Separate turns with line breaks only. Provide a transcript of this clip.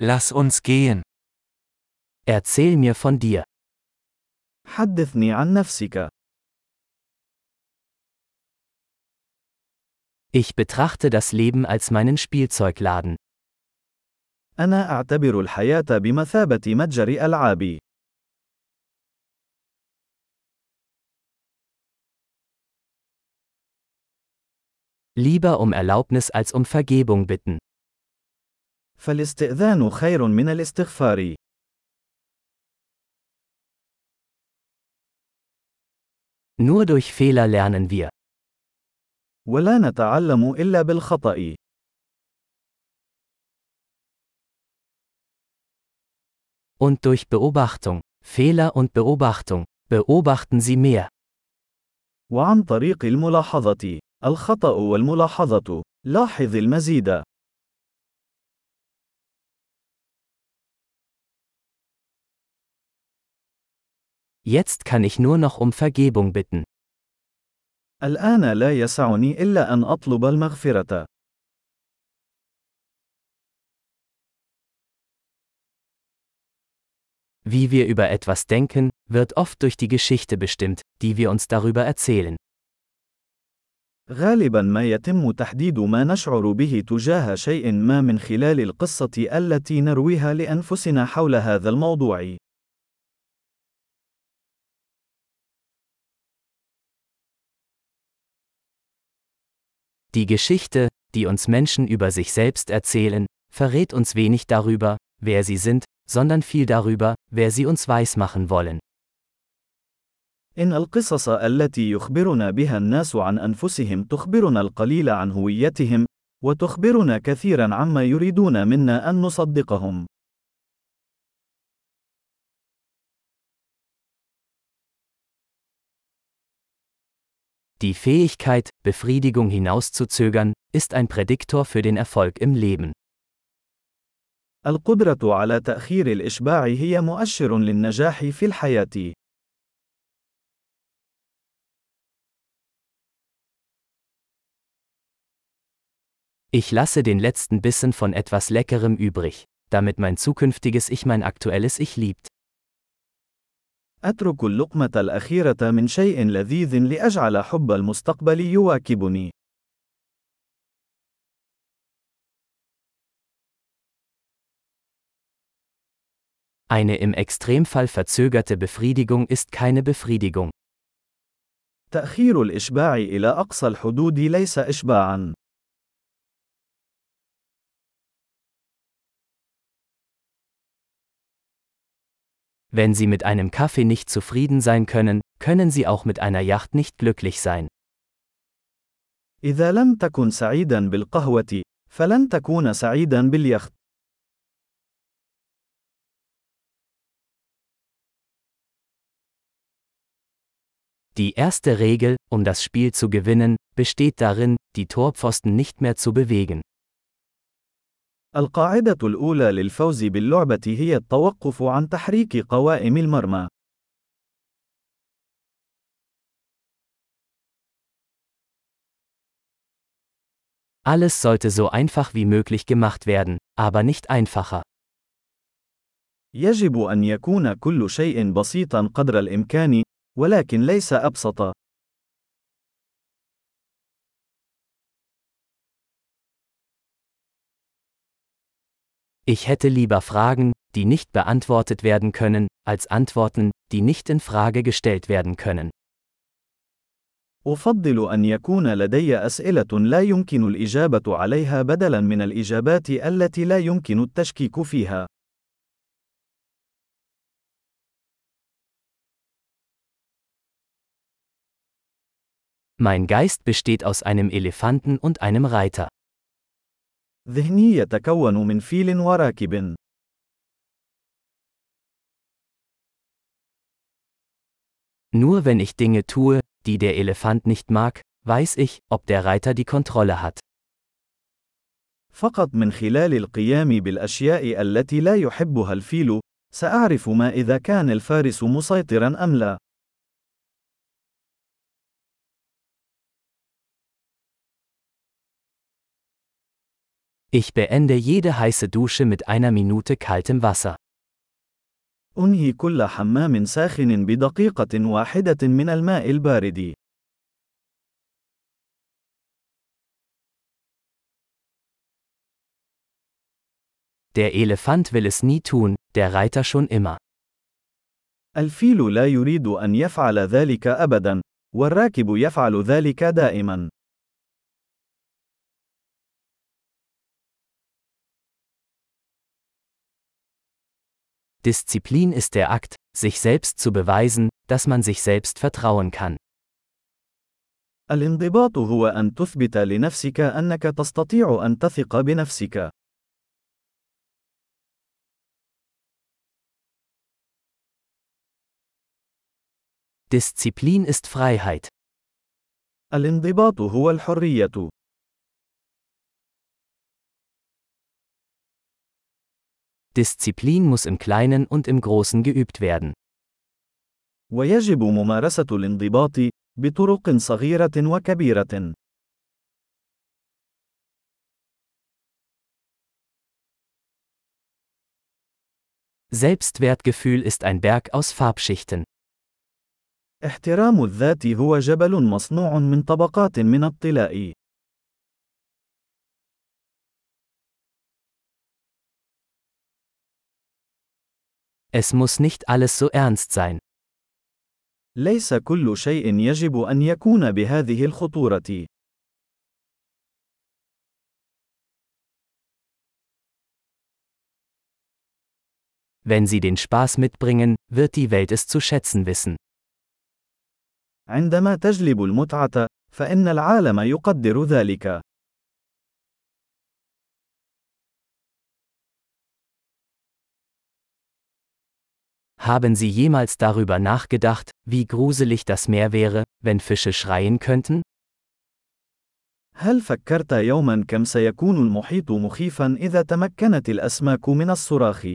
Lass uns gehen.
Erzähl mir von dir.
حدثني عن نفسك.
Ich betrachte das Leben als meinen Spielzeugladen.
أنا أعتبر الحياة بمثابة متجر ألعاب.
Lieber um Erlaubnis als um Vergebung bitten.
فالاستئذان خير من الاستغفار.
Nur durch Fehler lernen wir.
ولا نتعلم إلا بالخطأ.
Und durch Beobachtung. Fehler und Beobachtung. Beobachten Sie mehr.
وعن طريق الملاحظة. الخطأ والملاحظة. لاحظ المزيد.
Jetzt kann ich nur noch um Vergebung bitten.
الآن لا يسعني إلا أن أطلب المغفرة.
Wie wir über etwas denken, wird oft durch die Geschichte bestimmt, die wir uns darüber erzählen.
غالبا ما يتم تحديد ما نشعر به تجاه شيء ما من خلال القصة التي نرويها لأنفسنا حول هذا الموضوع.
Die Geschichte, die uns Menschen über sich selbst erzählen, verrät uns wenig darüber, wer sie sind, sondern viel darüber, wer sie uns weismachen wollen.
إن القصص التي يخبرنا بها الناس عن أنفسهم تخبرنا القليل عن هويتهم، وتخبرنا كثيرا عما يريدون منا أن نصدقهم.
Die Fähigkeit, Befriedigung hinauszuzögern, ist ein Prädiktor für den Erfolg im Leben.
القدرة على تأخير الإشباع هي مؤشر للنجاح في الحياة.
Ich lasse den letzten Bissen von etwas Leckerem übrig, damit mein zukünftiges Ich mein aktuelles Ich liebt.
أترك اللقمة الأخيرة من شيء لذيذ لأجعل حب المستقبل يواكبني.
Eine im Extremfall verzögerte Befriedigung ist keine Befriedigung.
تأخير الإشباع إلى أقصى الحدود ليس إشباعًا.
Wenn Sie mit einem Kaffee nicht zufrieden sein können, können Sie auch mit einer Yacht nicht glücklich sein.
إذا لم تكن سعيدا بالقهوة، فلن تكون سعيدا باليخت.
Die erste Regel, um das Spiel zu gewinnen, besteht darin, die Torpfosten nicht mehr zu bewegen.
القاعدة الأولى للفوز باللعبة هي التوقف عن تحريك قوائم المرمى.
Alles sollte so einfach wie möglich gemacht werden, aber nicht einfacher.
يجب أن يكون كل شيء بسيطا قدر الإمكان، ولكن ليس أبسط.
Ich hätte lieber Fragen, die nicht beantwortet werden können, als Antworten, die nicht in Frage gestellt werden können.
أفضل أن يكون لدي أسئلة لا يمكن الإجابة عليها بدلاً من الإجابات التي لا يمكن التشكيك فيها.
Mein Geist besteht aus einem Elefanten und einem Reiter.
ذهني يتكون من فيل وراكب.
Nur wenn ich Dinge tue, die der Elefant nicht mag, weiß ich, ob der Reiter die Kontrolle hat.
فقط من خلال القيام بالأشياء التي لا يحبها الفيل، سأعرف ما إذا كان الفارس مسيطرا أم لا.
Ich beende jede heiße Dusche mit einer Minute kaltem Wasser.
أنهي كل حمام ساخن بدقيقة واحدة من الماء البارد.
Der Elefant will es nie tun, der Reiter schon immer.
الفيل لا يريد أن يفعل ذلك أبدا، والراكب يفعل ذلك دائما.
Disziplin ist der Akt, sich selbst zu beweisen, dass man sich selbst vertrauen kann.
الانضباط هو أن تثبت لنفسك أنك تستطيع أن تثق بنفسك.
Disziplin ist Freiheit.
الانضباط هو الحرية.
Disziplin muss im Kleinen und im Großen geübt werden.
ويجب ممارسة الانضباط بطرق صغيرة وكبيرة.
Selbstwertgefühl ist ein Berg aus Farbschichten.
احترام الذات هو جبل مصنوع من طبقات من الطلاء.
Es muss nicht alles so ernst sein.
ليس كل شيء يجب أن يكون بهذه الخطورة.
Wenn Sie den Spaß mitbringen, wird die Welt es zu schätzen wissen.
عندما تجلب المتعة، فإن العالم يقدر ذلك.
Haben Sie jemals darüber nachgedacht, wie gruselig das Meer wäre, wenn Fische schreien könnten?
هل فكرت يوما كم سيكون المحيط مخيفا إذا تمكنت الأسماك من الصراخ؟